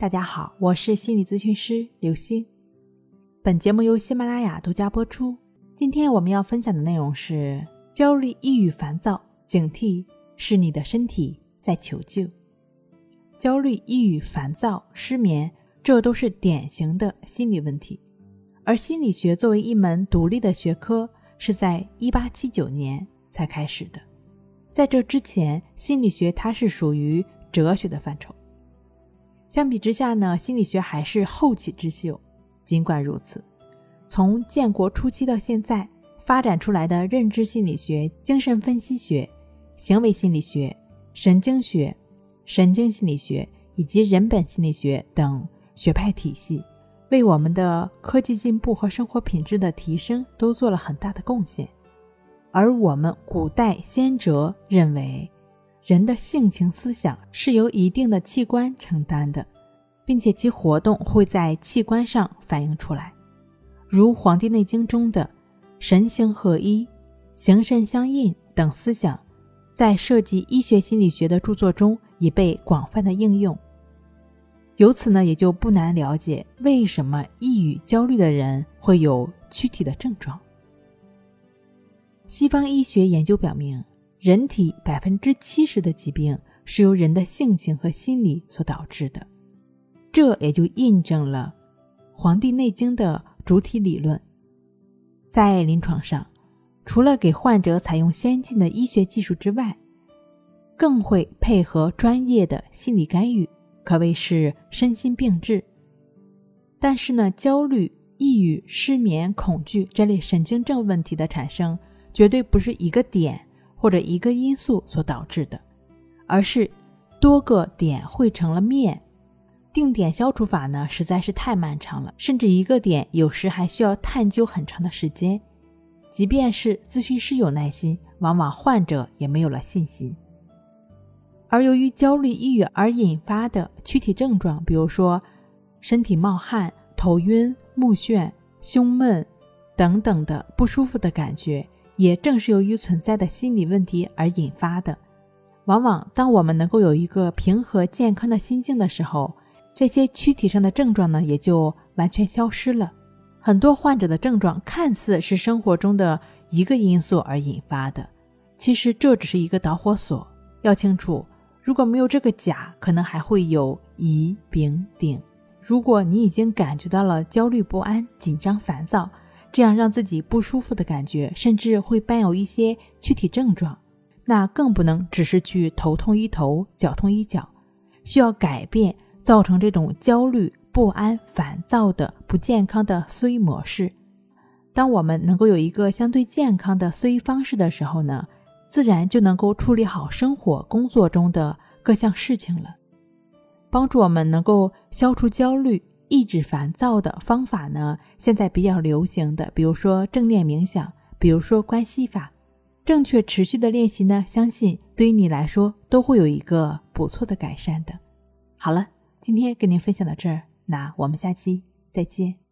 大家好，我是心理咨询师刘星。本节目由喜马拉雅独家播出。今天我们要分享的内容是：焦虑、抑郁、烦躁、警惕，是你的身体在求救。焦虑、抑郁、烦躁、失眠，这都是典型的心理问题。而心理学作为一门独立的学科，是在一八七九年才开始的。在这之前，心理学它是属于哲学的范畴。相比之下呢，心理学还是后起之秀。尽管如此，从建国初期到现在发展出来的认知心理学、精神分析学、行为心理学、神经学、神经心理学以及人本心理学等学派体系，为我们的科技进步和生活品质的提升都做了很大的贡献。而我们古代先哲认为。人的性情思想是由一定的器官承担的，并且其活动会在器官上反映出来，如《黄帝内经》中的“神形合一、形神相应”等思想，在涉及医学心理学的著作中已被广泛的应用。由此呢，也就不难了解为什么抑郁、焦虑的人会有躯体的症状。西方医学研究表明。人体百分之七十的疾病是由人的性情和心理所导致的，这也就印证了《黄帝内经》的主体理论。在临床上，除了给患者采用先进的医学技术之外，更会配合专业的心理干预，可谓是身心并治。但是呢，焦虑、抑郁、失眠、恐惧这类神经症问题的产生，绝对不是一个点。或者一个因素所导致的，而是多个点汇成了面。定点消除法呢，实在是太漫长了，甚至一个点有时还需要探究很长的时间。即便是咨询师有耐心，往往患者也没有了信心。而由于焦虑、抑郁而引发的躯体症状，比如说身体冒汗、头晕、目眩、胸闷等等的不舒服的感觉。也正是由于存在的心理问题而引发的。往往当我们能够有一个平和健康的心境的时候，这些躯体上的症状呢也就完全消失了。很多患者的症状看似是生活中的一个因素而引发的，其实这只是一个导火索。要清楚，如果没有这个甲，可能还会有乙、丙、丁。如果你已经感觉到了焦虑不安、紧张烦躁，这样让自己不舒服的感觉，甚至会伴有一些躯体症状，那更不能只是去头痛医头，脚痛医脚，需要改变造成这种焦虑、不安、烦躁的不健康的思维模式。当我们能够有一个相对健康的思维方式的时候呢，自然就能够处理好生活、工作中的各项事情了，帮助我们能够消除焦虑。抑制烦躁的方法呢？现在比较流行的，比如说正念冥想，比如说关系法，正确持续的练习呢，相信对于你来说都会有一个不错的改善的。好了，今天跟您分享到这儿，那我们下期再见。